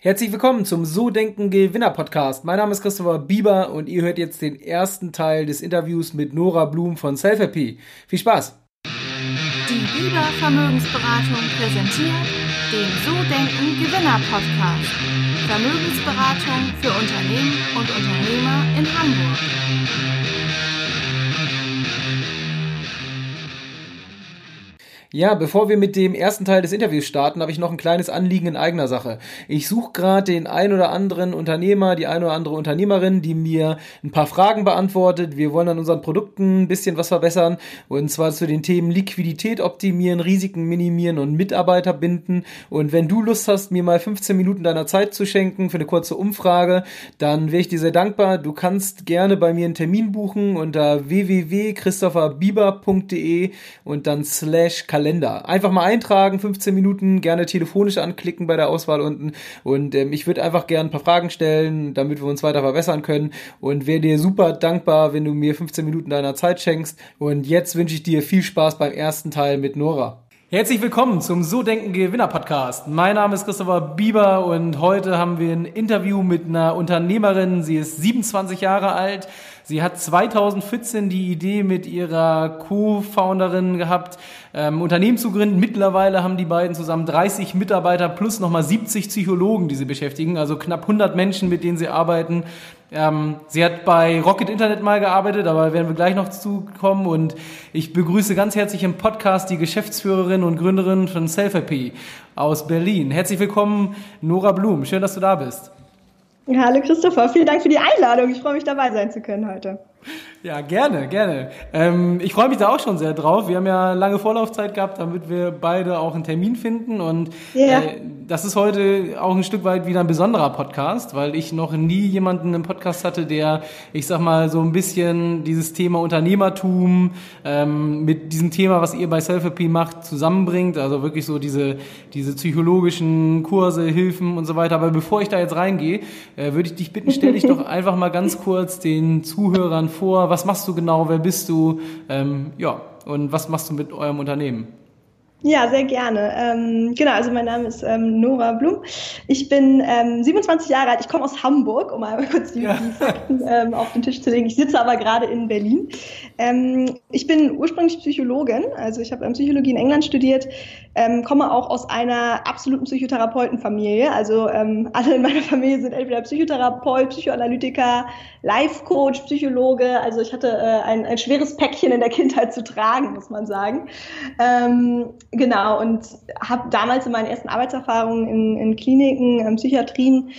Herzlich willkommen zum So Denken Gewinner Podcast. Mein Name ist Christopher Bieber und ihr hört jetzt den ersten Teil des Interviews mit Nora Blum von Self-Happy. Viel Spaß! Die Bieber Vermögensberatung präsentiert den So Denken Gewinner Podcast. Vermögensberatung für Unternehmen und Unternehmer in Hamburg. Ja, bevor wir mit dem ersten Teil des Interviews starten, habe ich noch ein kleines Anliegen in eigener Sache. Ich suche gerade den ein oder anderen Unternehmer, die ein oder andere Unternehmerin, die mir ein paar Fragen beantwortet. Wir wollen an unseren Produkten ein bisschen was verbessern und zwar zu den Themen Liquidität optimieren, Risiken minimieren und Mitarbeiter binden. Und wenn du Lust hast, mir mal 15 Minuten deiner Zeit zu schenken für eine kurze Umfrage, dann wäre ich dir sehr dankbar. Du kannst gerne bei mir einen Termin buchen unter www.christopherbieber.de und dann slash Kalender. Einfach mal eintragen, 15 Minuten, gerne telefonisch anklicken bei der Auswahl unten. Und ähm, ich würde einfach gerne ein paar Fragen stellen, damit wir uns weiter verbessern können. Und wäre dir super dankbar, wenn du mir 15 Minuten deiner Zeit schenkst. Und jetzt wünsche ich dir viel Spaß beim ersten Teil mit Nora. Herzlich willkommen zum So Denken Gewinner Podcast. Mein Name ist Christopher Bieber und heute haben wir ein Interview mit einer Unternehmerin. Sie ist 27 Jahre alt. Sie hat 2014 die Idee mit ihrer Co-Founderin gehabt, ähm, Unternehmen zu gründen. Mittlerweile haben die beiden zusammen 30 Mitarbeiter plus nochmal 70 Psychologen, die sie beschäftigen, also knapp 100 Menschen, mit denen sie arbeiten. Ähm, sie hat bei Rocket Internet mal gearbeitet, aber werden wir gleich noch zukommen. Und ich begrüße ganz herzlich im Podcast die Geschäftsführerin und Gründerin von Self-Happy aus Berlin. Herzlich willkommen, Nora Blum. Schön, dass du da bist. Hallo Christopher, vielen Dank für die Einladung. Ich freue mich dabei sein zu können heute. Ja, gerne, gerne. Ähm, ich freue mich da auch schon sehr drauf. Wir haben ja lange Vorlaufzeit gehabt, damit wir beide auch einen Termin finden. Und yeah. äh, das ist heute auch ein Stück weit wieder ein besonderer Podcast, weil ich noch nie jemanden im Podcast hatte, der, ich sag mal, so ein bisschen dieses Thema Unternehmertum ähm, mit diesem Thema, was ihr bei Self-Happy macht, zusammenbringt. Also wirklich so diese, diese psychologischen Kurse, Hilfen und so weiter. Aber bevor ich da jetzt reingehe, äh, würde ich dich bitten, stell dich doch einfach mal ganz kurz den Zuhörern vor was machst du genau, wer bist du, ähm, ja, und was machst du mit eurem Unternehmen? Ja, sehr gerne. Ähm, genau, also mein Name ist ähm, Nora Blum. Ich bin ähm, 27 Jahre alt. Ich komme aus Hamburg, um einmal kurz die, ja. die Fakten ähm, auf den Tisch zu legen. Ich sitze aber gerade in Berlin. Ähm, ich bin ursprünglich Psychologin, also ich habe ähm, Psychologie in England studiert, komme auch aus einer absoluten Psychotherapeutenfamilie. Also alle in meiner Familie sind entweder Psychotherapeut, Psychoanalytiker, Life-Coach, Psychologe. Also ich hatte äh, ein, ein schweres Päckchen in der Kindheit zu tragen, muss man sagen. Genau, und habe damals in meinen ersten Arbeitserfahrungen in, in Kliniken, in Psychiatrien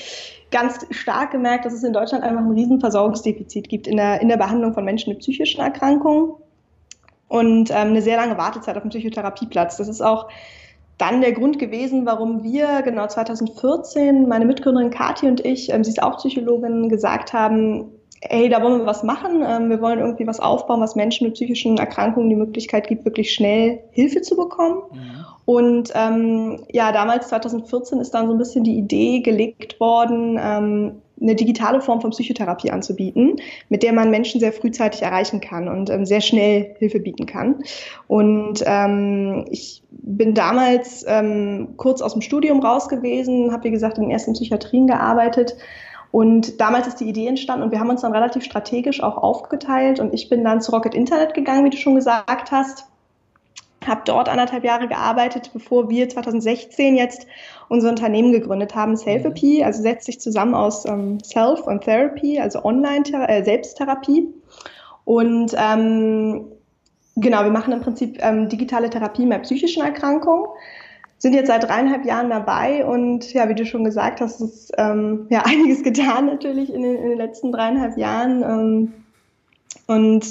ganz stark gemerkt, dass es in Deutschland einfach ein Riesenversorgungsdefizit gibt in der, in der Behandlung von Menschen mit psychischen Erkrankungen und ähm, eine sehr lange Wartezeit auf dem Psychotherapieplatz. Das ist auch dann der Grund gewesen, warum wir genau 2014, meine Mitgründerin Kathi und ich, ähm, sie ist auch Psychologin, gesagt haben, hey, da wollen wir was machen. Ähm, wir wollen irgendwie was aufbauen, was Menschen mit psychischen Erkrankungen die Möglichkeit gibt, wirklich schnell Hilfe zu bekommen. Mhm. Und ähm, ja, damals 2014 ist dann so ein bisschen die Idee gelegt worden, ähm, eine digitale Form von Psychotherapie anzubieten, mit der man Menschen sehr frühzeitig erreichen kann und ähm, sehr schnell Hilfe bieten kann. Und ähm, ich bin damals ähm, kurz aus dem Studium raus gewesen, habe wie gesagt in den ersten Psychiatrien gearbeitet und damals ist die Idee entstanden und wir haben uns dann relativ strategisch auch aufgeteilt und ich bin dann zu Rocket Internet gegangen, wie du schon gesagt hast. Habe dort anderthalb Jahre gearbeitet, bevor wir 2016 jetzt unser Unternehmen gegründet haben, Selfapy, mhm. also setzt sich zusammen aus ähm, Self und Therapy, also Online-Selbsttherapie. Äh, und ähm, genau, wir machen im Prinzip ähm, digitale Therapie bei psychischen Erkrankungen sind jetzt seit dreieinhalb Jahren dabei und ja, wie du schon gesagt hast, ist ähm, ja einiges getan natürlich in den, in den letzten dreieinhalb Jahren. Ähm, und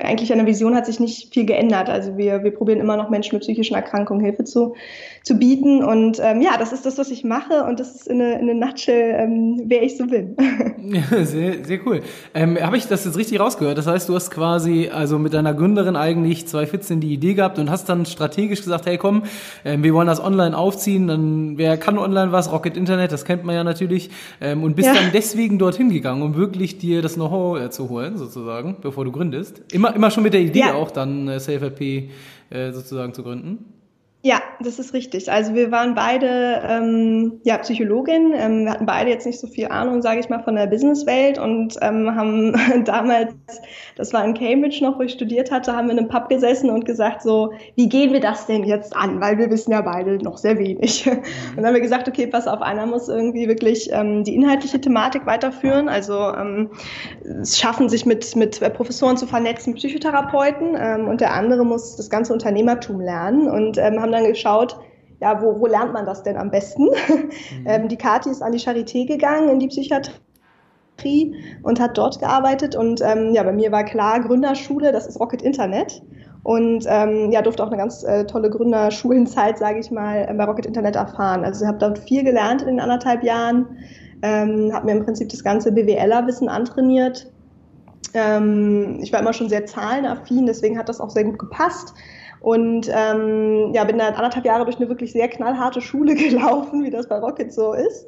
eigentlich an der Vision hat sich nicht viel geändert. Also wir, wir probieren immer noch Menschen mit psychischen Erkrankungen Hilfe zu, zu bieten. Und ähm, ja, das ist das, was ich mache. Und das ist in eine, in eine Nutshell, ähm, wer ich so bin. Ja, sehr, sehr cool. Ähm, Habe ich das jetzt richtig rausgehört? Das heißt, du hast quasi also mit deiner Gründerin eigentlich 2014 die Idee gehabt und hast dann strategisch gesagt, hey komm, ähm, wir wollen das online aufziehen. Dann wer kann online was? Rocket Internet, das kennt man ja natürlich. Ähm, und bist ja. dann deswegen dorthin gegangen, um wirklich dir das Know-how zu holen, sozusagen, bevor du gründest. Immer, immer schon mit der Idee ja. auch dann äh, SafeRP äh, sozusagen zu gründen? Ja, das ist richtig. Also wir waren beide ähm, ja, Psychologin. Ähm, wir hatten beide jetzt nicht so viel Ahnung, sage ich mal, von der Businesswelt und ähm, haben damals, das war in Cambridge noch, wo ich studiert hatte, haben wir in einem Pub gesessen und gesagt so, wie gehen wir das denn jetzt an? Weil wir wissen ja beide noch sehr wenig. Und dann haben wir gesagt, okay, pass auf, einer muss irgendwie wirklich ähm, die inhaltliche Thematik weiterführen, also ähm, es schaffen, sich mit, mit Professoren zu vernetzen, Psychotherapeuten ähm, und der andere muss das ganze Unternehmertum lernen und ähm, haben dann geschaut, ja, wo, wo lernt man das denn am besten? Mhm. ähm, die Kathi ist an die Charité gegangen, in die Psychiatrie und hat dort gearbeitet. Und ähm, ja, bei mir war klar, Gründerschule, das ist Rocket Internet. Und ähm, ja, durfte auch eine ganz äh, tolle Gründerschulenzeit, sage ich mal, bei Rocket Internet erfahren. Also ich habe dort viel gelernt in den anderthalb Jahren, ähm, habe mir im Prinzip das ganze BWLer-Wissen antrainiert. Ähm, ich war immer schon sehr zahlenaffin, deswegen hat das auch sehr gut gepasst. Und ähm, ja, bin dann anderthalb Jahre durch eine wirklich sehr knallharte Schule gelaufen, wie das bei Rocket so ist.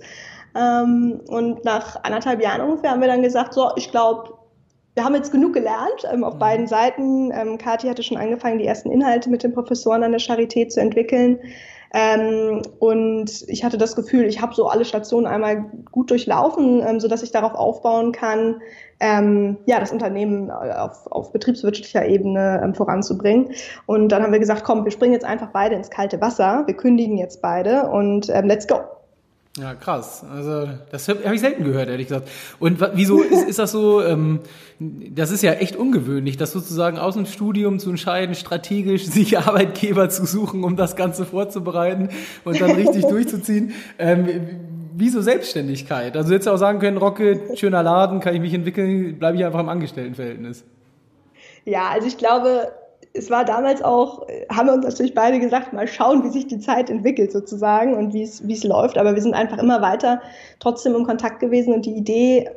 Ähm, und nach anderthalb Jahren ungefähr haben wir dann gesagt, so, ich glaube, wir haben jetzt genug gelernt ähm, auf mhm. beiden Seiten. Ähm, Kathi hatte schon angefangen, die ersten Inhalte mit den Professoren an der Charité zu entwickeln. Ähm, und ich hatte das Gefühl, ich habe so alle Stationen einmal gut durchlaufen, ähm, so dass ich darauf aufbauen kann, ähm, ja, das Unternehmen äh, auf, auf betriebswirtschaftlicher Ebene ähm, voranzubringen. Und dann haben wir gesagt, komm, wir springen jetzt einfach beide ins kalte Wasser, wir kündigen jetzt beide und ähm, let's go. Ja, krass. Also das habe hab ich selten gehört, ehrlich gesagt. Und wieso ist, ist das so? Ähm, das ist ja echt ungewöhnlich, das sozusagen aus dem Studium zu entscheiden, strategisch sich Arbeitgeber zu suchen, um das Ganze vorzubereiten und dann richtig durchzuziehen. Ähm, wieso Selbstständigkeit? Also jetzt auch sagen können, Rocket, schöner Laden, kann ich mich entwickeln, bleibe ich einfach im Angestelltenverhältnis. Ja, also ich glaube, es war damals auch, haben wir uns natürlich beide gesagt, mal schauen, wie sich die Zeit entwickelt sozusagen und wie es, wie es läuft. Aber wir sind einfach immer weiter trotzdem im Kontakt gewesen und die Idee,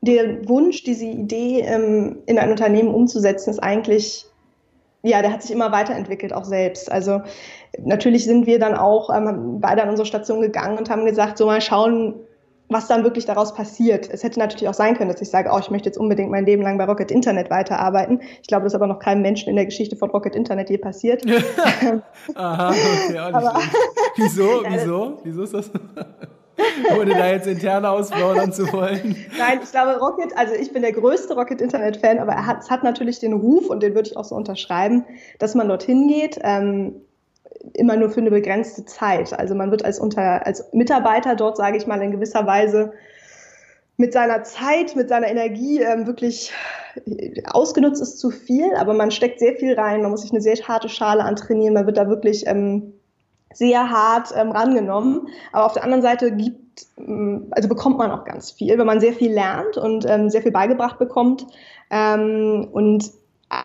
der Wunsch, diese Idee ähm, in ein Unternehmen umzusetzen, ist eigentlich, ja, der hat sich immer weiterentwickelt, auch selbst. Also natürlich sind wir dann auch ähm, beide an unsere Station gegangen und haben gesagt, so mal schauen, was dann wirklich daraus passiert. Es hätte natürlich auch sein können, dass ich sage, oh, ich möchte jetzt unbedingt mein Leben lang bei Rocket Internet weiterarbeiten. Ich glaube, das ist aber noch keinem Menschen in der Geschichte von Rocket Internet je passiert. Aha, okay, auch nicht aber, Wieso? Wieso? Wieso ist das? Ohne da jetzt interne ausplaudern zu wollen. Nein, ich glaube, Rocket, also ich bin der größte Rocket-Internet-Fan, aber er hat, es hat natürlich den Ruf, und den würde ich auch so unterschreiben, dass man dorthin geht. Ähm, immer nur für eine begrenzte Zeit. Also man wird als, unter, als Mitarbeiter dort, sage ich mal, in gewisser Weise mit seiner Zeit, mit seiner Energie ähm, wirklich ausgenutzt ist zu viel, aber man steckt sehr viel rein, man muss sich eine sehr harte Schale antrainieren, man wird da wirklich ähm, sehr hart ähm, rangenommen. Aber auf der anderen Seite gibt, ähm, also bekommt man auch ganz viel, wenn man sehr viel lernt und ähm, sehr viel beigebracht bekommt. Ähm, und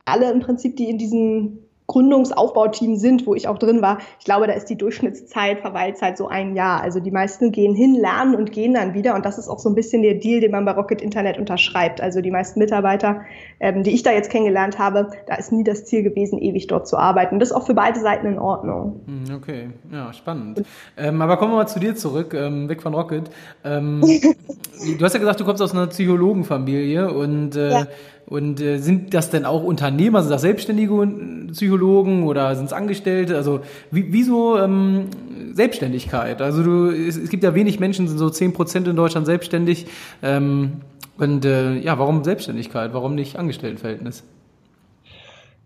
alle im Prinzip, die in diesem Gründungsaufbauteam sind, wo ich auch drin war, ich glaube, da ist die Durchschnittszeit, Verweilzeit so ein Jahr. Also die meisten gehen hin, lernen und gehen dann wieder. Und das ist auch so ein bisschen der Deal, den man bei Rocket Internet unterschreibt. Also die meisten Mitarbeiter, ähm, die ich da jetzt kennengelernt habe, da ist nie das Ziel gewesen, ewig dort zu arbeiten. Das ist auch für beide Seiten in Ordnung. Hm, okay, ja, spannend. Ähm, aber kommen wir mal zu dir zurück, ähm, weg von Rocket. Ähm, du hast ja gesagt, du kommst aus einer Psychologenfamilie und äh, ja und äh, sind das denn auch Unternehmer, sind das selbstständige Psychologen oder sind es Angestellte? Also wie, wieso ähm, Selbstständigkeit? Also du, es, es gibt ja wenig Menschen, sind so zehn Prozent in Deutschland selbstständig. Ähm, und äh, ja, warum Selbstständigkeit? Warum nicht Angestelltenverhältnis?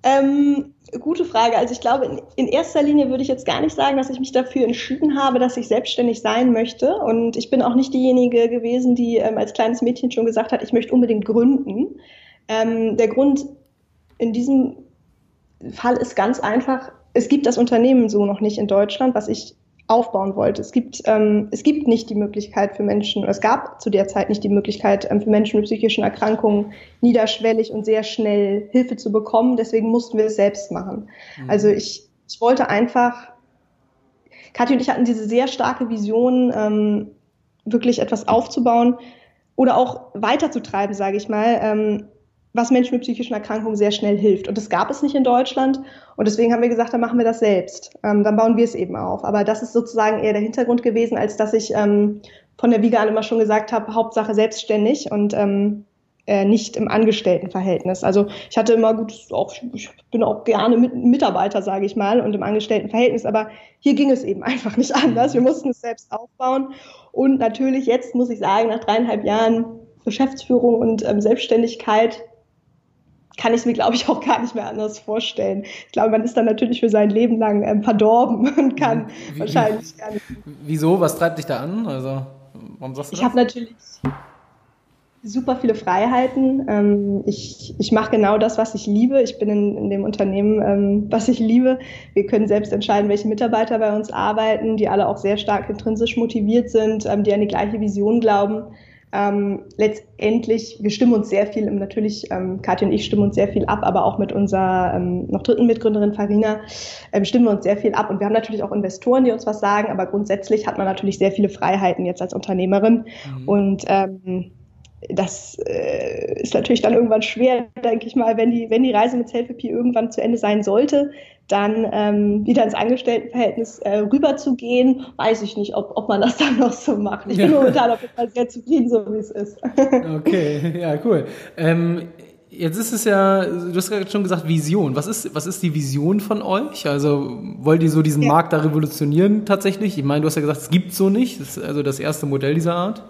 Ähm, gute Frage. Also ich glaube, in, in, erster Linie würde ich jetzt gar nicht sagen, dass ich mich dafür entschieden habe, dass ich selbstständig sein möchte. Und ich bin auch nicht diejenige gewesen, die ähm, als kleines Mädchen schon gesagt hat, ich möchte unbedingt gründen. Ähm, der Grund in diesem Fall ist ganz einfach, es gibt das Unternehmen so noch nicht in Deutschland, was ich aufbauen wollte. Es gibt, ähm, es gibt nicht die Möglichkeit für Menschen, es gab zu der Zeit nicht die Möglichkeit ähm, für Menschen mit psychischen Erkrankungen niederschwellig und sehr schnell Hilfe zu bekommen. Deswegen mussten wir es selbst machen. Mhm. Also ich, ich wollte einfach, Kathi und ich hatten diese sehr starke Vision, ähm, wirklich etwas aufzubauen oder auch weiterzutreiben, sage ich mal. Was Menschen mit psychischen Erkrankungen sehr schnell hilft. Und das gab es nicht in Deutschland. Und deswegen haben wir gesagt, dann machen wir das selbst. Ähm, dann bauen wir es eben auf. Aber das ist sozusagen eher der Hintergrund gewesen, als dass ich ähm, von der Wiege an immer schon gesagt habe, Hauptsache selbstständig. Und ähm, äh, nicht im Angestelltenverhältnis. Also ich hatte immer gut, auch, ich bin auch gerne mit, Mitarbeiter, sage ich mal, und im Angestelltenverhältnis, aber hier ging es eben einfach nicht anders. Wir mussten es selbst aufbauen. Und natürlich jetzt muss ich sagen, nach dreieinhalb Jahren Geschäftsführung und ähm, Selbstständigkeit kann ich es mir, glaube ich, auch gar nicht mehr anders vorstellen. Ich glaube, man ist dann natürlich für sein Leben lang ähm, verdorben und kann wie, wahrscheinlich gar nicht. Wieso? Was treibt dich da an? Also, warum sagst du ich habe natürlich super viele Freiheiten. Ähm, ich ich mache genau das, was ich liebe. Ich bin in, in dem Unternehmen, ähm, was ich liebe. Wir können selbst entscheiden, welche Mitarbeiter bei uns arbeiten, die alle auch sehr stark intrinsisch motiviert sind, ähm, die an die gleiche Vision glauben. Ähm, letztendlich, wir stimmen uns sehr viel, natürlich, ähm, Katja und ich stimmen uns sehr viel ab, aber auch mit unserer ähm, noch dritten Mitgründerin Farina ähm, stimmen wir uns sehr viel ab. Und wir haben natürlich auch Investoren, die uns was sagen, aber grundsätzlich hat man natürlich sehr viele Freiheiten jetzt als Unternehmerin. Mhm. Und ähm, das äh, ist natürlich dann irgendwann schwer, denke ich mal, wenn die, wenn die Reise mit Selfie irgendwann zu Ende sein sollte, dann ähm, wieder ins Angestelltenverhältnis äh, rüberzugehen, weiß ich nicht, ob, ob man das dann noch so macht. Ich bin ja. momentan auf jeden Fall sehr zufrieden, so wie es ist. okay, ja, cool. Ähm, Jetzt ist es ja, du hast gerade schon gesagt, Vision. Was ist, was ist die Vision von euch? Also wollt ihr so diesen ja. Markt da revolutionieren tatsächlich? Ich meine, du hast ja gesagt, es gibt so nicht. Das ist also das erste Modell dieser Art.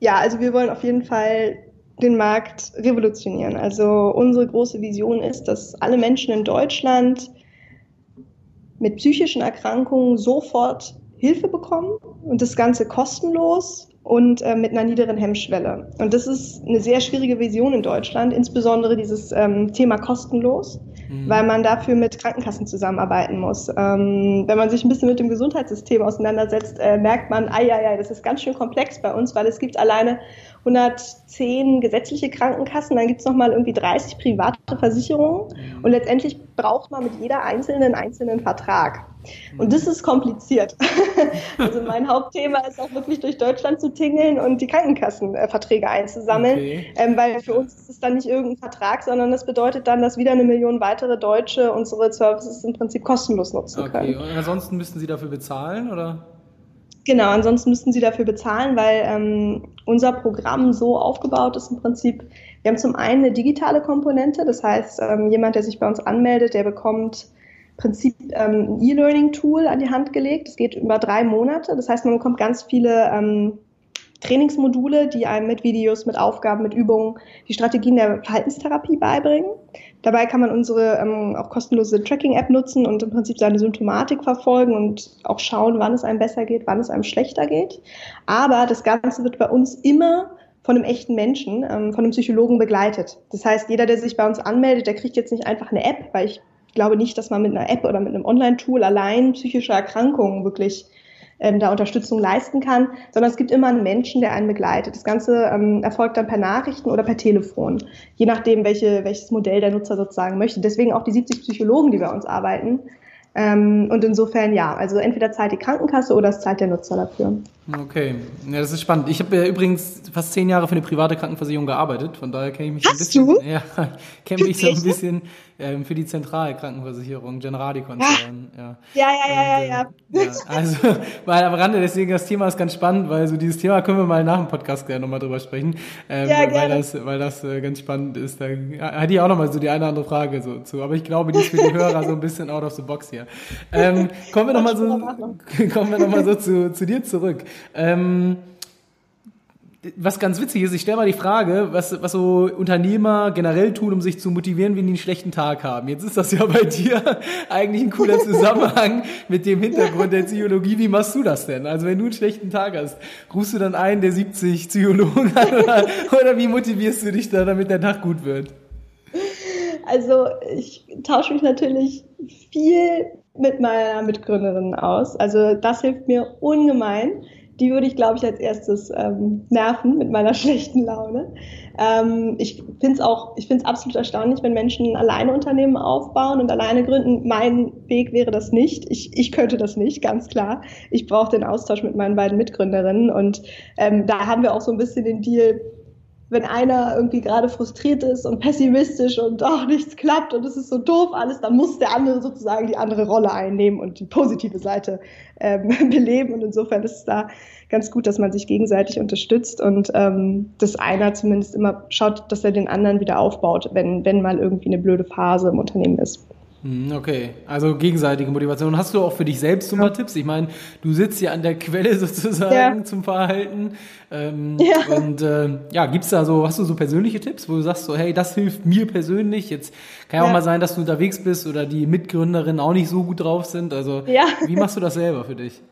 Ja, also wir wollen auf jeden Fall den Markt revolutionieren. Also unsere große Vision ist, dass alle Menschen in Deutschland mit psychischen Erkrankungen sofort Hilfe bekommen und das Ganze kostenlos und äh, mit einer niederen Hemmschwelle. Und das ist eine sehr schwierige Vision in Deutschland, insbesondere dieses ähm, Thema kostenlos, mhm. weil man dafür mit Krankenkassen zusammenarbeiten muss. Ähm, wenn man sich ein bisschen mit dem Gesundheitssystem auseinandersetzt, äh, merkt man, ah ja, ja, das ist ganz schön komplex bei uns, weil es gibt alleine 110 gesetzliche Krankenkassen, dann gibt es nochmal irgendwie 30 private Versicherungen mhm. und letztendlich braucht man mit jeder einzelnen einen einzelnen Vertrag. Und das ist kompliziert. also mein Hauptthema ist auch wirklich durch Deutschland zu tingeln und die Krankenkassenverträge einzusammeln, okay. ähm, weil für uns ist es dann nicht irgendein Vertrag, sondern das bedeutet dann, dass wieder eine Million weitere Deutsche unsere Services im Prinzip kostenlos nutzen okay. können. Und ansonsten müssten Sie dafür bezahlen, oder? Genau, ansonsten müssten sie dafür bezahlen, weil ähm, unser Programm so aufgebaut ist im Prinzip. Wir haben zum einen eine digitale Komponente, das heißt, ähm, jemand, der sich bei uns anmeldet, der bekommt Prinzip ähm, ein E-Learning-Tool an die Hand gelegt. Das geht über drei Monate. Das heißt, man bekommt ganz viele ähm, Trainingsmodule, die einem mit Videos, mit Aufgaben, mit Übungen die Strategien der Verhaltenstherapie beibringen. Dabei kann man unsere ähm, auch kostenlose Tracking-App nutzen und im Prinzip seine Symptomatik verfolgen und auch schauen, wann es einem besser geht, wann es einem schlechter geht. Aber das Ganze wird bei uns immer von einem echten Menschen, ähm, von einem Psychologen begleitet. Das heißt, jeder, der sich bei uns anmeldet, der kriegt jetzt nicht einfach eine App, weil ich glaube nicht, dass man mit einer App oder mit einem Online-Tool allein psychische Erkrankungen wirklich ähm, da Unterstützung leisten kann, sondern es gibt immer einen Menschen, der einen begleitet. Das Ganze ähm, erfolgt dann per Nachrichten oder per Telefon, je nachdem, welche, welches Modell der Nutzer sozusagen möchte. Deswegen auch die 70 Psychologen, die bei uns arbeiten. Ähm, und insofern ja, also entweder zahlt die Krankenkasse oder es zahlt der Nutzer dafür. Okay, ja, das ist spannend. Ich habe ja übrigens fast zehn Jahre für eine private Krankenversicherung gearbeitet, von daher kenne ich mich Hast ein bisschen. Du? Ja, kenne mich so ein bisschen ähm, für die Zentralkrankenversicherung, Generali-Konzern. Ja. Ja. ja, ja, ja, ja, ja. ja. Also, weil am Rande, deswegen das Thema ist ganz spannend, weil so dieses Thema können wir mal nach dem Podcast gerne nochmal drüber sprechen, ähm, ja, gerne. weil das, weil das äh, ganz spannend ist. Da hatte ich auch nochmal so die eine oder andere Frage so zu, aber ich glaube, die ist für die Hörer so ein bisschen out of the box hier. Ähm, kommen wir nochmal so, kommen wir noch mal so zu, zu dir zurück. Ähm, was ganz witzig ist, ich stelle mal die Frage, was, was so Unternehmer generell tun, um sich zu motivieren, wenn die einen schlechten Tag haben. Jetzt ist das ja bei dir eigentlich ein cooler Zusammenhang mit dem Hintergrund der Psychologie. Wie machst du das denn? Also wenn du einen schlechten Tag hast, rufst du dann einen der 70 Psychologen an oder, oder wie motivierst du dich da, damit der Tag gut wird? Also ich tausche mich natürlich viel mit meiner Mitgründerin aus. Also das hilft mir ungemein die würde ich, glaube ich, als erstes ähm, nerven mit meiner schlechten Laune. Ähm, ich finde es auch, ich finde es absolut erstaunlich, wenn Menschen alleine Unternehmen aufbauen und alleine gründen. Mein Weg wäre das nicht. Ich, ich könnte das nicht, ganz klar. Ich brauche den Austausch mit meinen beiden Mitgründerinnen und ähm, da haben wir auch so ein bisschen den Deal, wenn einer irgendwie gerade frustriert ist und pessimistisch und auch nichts klappt und es ist so doof alles, dann muss der andere sozusagen die andere Rolle einnehmen und die positive Seite ähm, beleben. Und insofern ist es da ganz gut, dass man sich gegenseitig unterstützt und ähm, dass einer zumindest immer schaut, dass er den anderen wieder aufbaut, wenn, wenn mal irgendwie eine blöde Phase im Unternehmen ist. Hm, okay, also gegenseitige Motivation. Hast du auch für dich selbst so ein paar Tipps? Ich meine, du sitzt ja an der Quelle sozusagen ja. zum Verhalten. Ähm, ja. Und äh, ja, gibt's da so, hast du so persönliche Tipps, wo du sagst so, hey, das hilft mir persönlich. Jetzt kann ja auch mal sein, dass du unterwegs bist oder die Mitgründerinnen auch nicht so gut drauf sind. Also ja. wie machst du das selber für dich?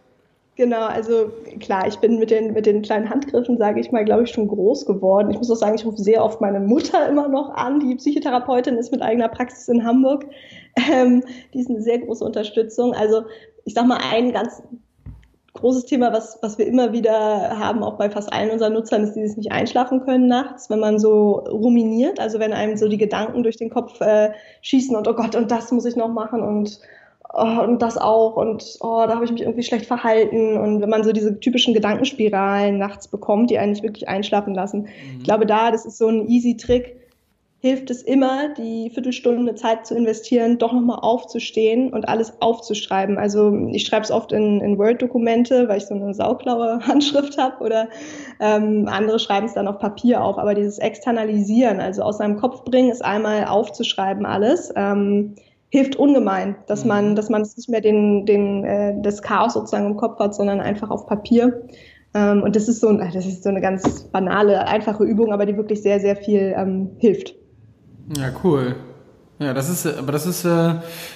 Genau, also klar, ich bin mit den, mit den kleinen Handgriffen, sage ich mal, glaube ich, schon groß geworden. Ich muss auch sagen, ich rufe sehr oft meine Mutter immer noch an, die Psychotherapeutin ist mit eigener Praxis in Hamburg. Ähm, die ist eine sehr große Unterstützung. Also ich sag mal, ein ganz großes Thema, was, was wir immer wieder haben, auch bei fast allen unseren Nutzern, ist dieses nicht einschlafen können nachts, wenn man so ruminiert, also wenn einem so die Gedanken durch den Kopf äh, schießen und oh Gott, und das muss ich noch machen und oh, und das auch und oh, da habe ich mich irgendwie schlecht verhalten und wenn man so diese typischen Gedankenspiralen nachts bekommt, die einen nicht wirklich einschlafen lassen. Mhm. Ich glaube da, das ist so ein easy Trick, hilft es immer, die Viertelstunde Zeit zu investieren, doch nochmal aufzustehen und alles aufzuschreiben. Also ich schreibe es oft in, in Word-Dokumente, weil ich so eine sauklaue Handschrift habe oder ähm, andere schreiben es dann auf Papier auf. Aber dieses Externalisieren, also aus seinem Kopf bringen, ist einmal aufzuschreiben alles. Ähm, hilft ungemein, dass man, mhm. dass man nicht mehr den, den, äh, das Chaos sozusagen im Kopf hat, sondern einfach auf Papier. Ähm, und das ist so, das ist so eine ganz banale, einfache Übung, aber die wirklich sehr, sehr viel ähm, hilft. Ja, cool. Ja, das ist, aber das ist, äh,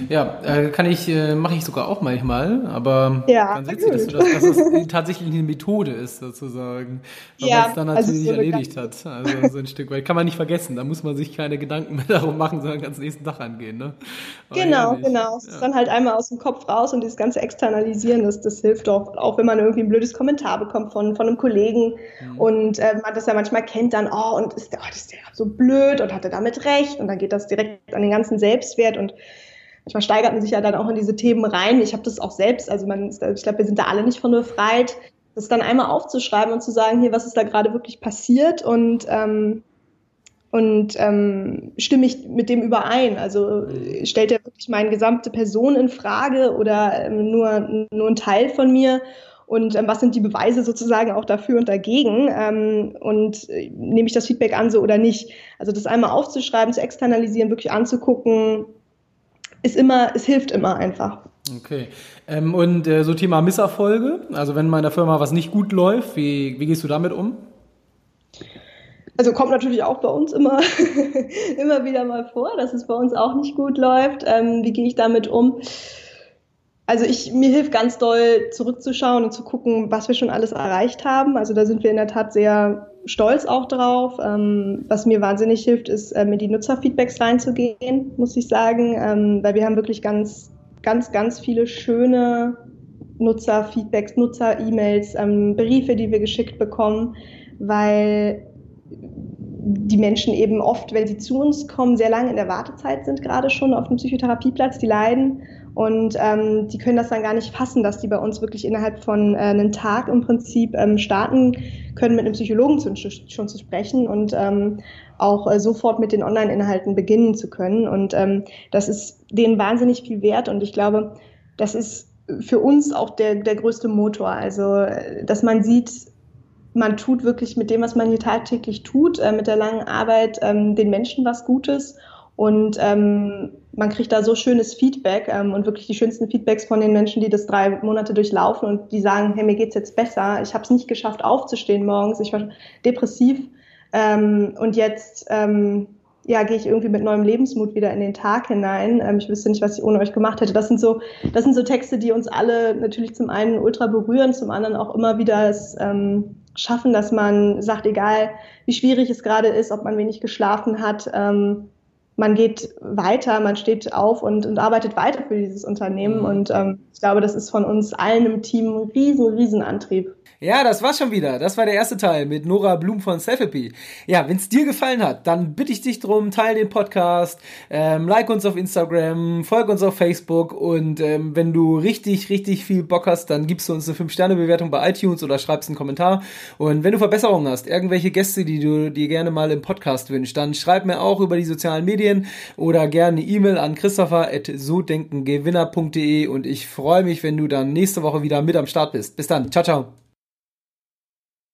ja, äh, kann ich, äh, mache ich sogar auch manchmal, aber ja, dann sieht sie, dass, das, dass das tatsächlich eine Methode ist, sozusagen. Weil ja, man es dann also natürlich also so erledigt hat. Also so ein Stück weit. Kann man nicht vergessen. Da muss man sich keine Gedanken mehr darum machen, sondern ganz nächsten Tag angehen. Ne? genau, genau. Es ja. ist dann halt einmal aus dem Kopf raus und dieses ganze Externalisieren, das, das hilft auch, auch wenn man irgendwie ein blödes Kommentar bekommt von, von einem Kollegen mhm. und äh, man das ja manchmal kennt, dann, oh, und ist der, oh, ist der so blöd und hatte damit recht und dann geht das direkt an den ganzen Selbstwert und manchmal steigert man sich ja dann auch in diese Themen rein. Ich habe das auch selbst, also man, ich glaube, wir sind da alle nicht von befreit, das dann einmal aufzuschreiben und zu sagen, hier, was ist da gerade wirklich passiert und ähm, und ähm, stimme ich mit dem überein? Also stellt er wirklich meine gesamte Person in Frage oder ähm, nur, nur ein Teil von mir? Und ähm, was sind die Beweise sozusagen auch dafür und dagegen? Ähm, und äh, nehme ich das Feedback an so oder nicht? Also das einmal aufzuschreiben, zu externalisieren, wirklich anzugucken, ist immer, es hilft immer einfach. Okay. Ähm, und äh, so Thema Misserfolge, also wenn meiner Firma was nicht gut läuft, wie, wie gehst du damit um? Also kommt natürlich auch bei uns immer, immer wieder mal vor, dass es bei uns auch nicht gut läuft. Ähm, wie gehe ich damit um? Also ich, mir hilft ganz doll zurückzuschauen und zu gucken, was wir schon alles erreicht haben. Also da sind wir in der Tat sehr stolz auch drauf. Ähm, was mir wahnsinnig hilft, ist, äh, mir die Nutzerfeedbacks reinzugehen, muss ich sagen, ähm, weil wir haben wirklich ganz, ganz, ganz viele schöne Nutzerfeedbacks, Nutzer-E-Mails, ähm, Briefe, die wir geschickt bekommen, weil die Menschen eben oft, wenn sie zu uns kommen, sehr lange in der Wartezeit sind, gerade schon auf dem Psychotherapieplatz, die leiden. Und ähm, die können das dann gar nicht fassen, dass die bei uns wirklich innerhalb von äh, einem Tag im Prinzip ähm, starten können, mit einem Psychologen zu, schon zu sprechen und ähm, auch äh, sofort mit den Online-Inhalten beginnen zu können. Und ähm, das ist denen wahnsinnig viel wert. Und ich glaube, das ist für uns auch der, der größte Motor. Also, äh, dass man sieht, man tut wirklich mit dem, was man hier tagtäglich tut, äh, mit der langen Arbeit, ähm, den Menschen was Gutes. Und ähm, man kriegt da so schönes Feedback ähm, und wirklich die schönsten Feedbacks von den Menschen, die das drei Monate durchlaufen und die sagen, hey, mir geht's jetzt besser. Ich habe es nicht geschafft, aufzustehen morgens. Ich war depressiv ähm, und jetzt ähm, ja, gehe ich irgendwie mit neuem Lebensmut wieder in den Tag hinein. Ähm, ich wüsste nicht, was ich ohne euch gemacht hätte. Das sind so, das sind so Texte, die uns alle natürlich zum einen ultra berühren, zum anderen auch immer wieder es ähm, schaffen, dass man sagt, egal wie schwierig es gerade ist, ob man wenig geschlafen hat, ähm, man geht weiter, man steht auf und, und arbeitet weiter für dieses Unternehmen. Mhm. Und ähm, ich glaube, das ist von uns allen im Team ein riesen, riesen Antrieb. Ja, das war's schon wieder. Das war der erste Teil mit Nora Blum von Selfie. Ja, wenn's dir gefallen hat, dann bitte ich dich drum, teile den Podcast, ähm, like uns auf Instagram, folge uns auf Facebook und ähm, wenn du richtig, richtig viel Bock hast, dann gibst du uns eine 5-Sterne-Bewertung bei iTunes oder schreibst einen Kommentar. Und wenn du Verbesserungen hast, irgendwelche Gäste, die du dir gerne mal im Podcast wünschst, dann schreib mir auch über die sozialen Medien oder gerne eine E-Mail an christopher.sodenkengewinner.de und ich freue mich, wenn du dann nächste Woche wieder mit am Start bist. Bis dann. Ciao, ciao.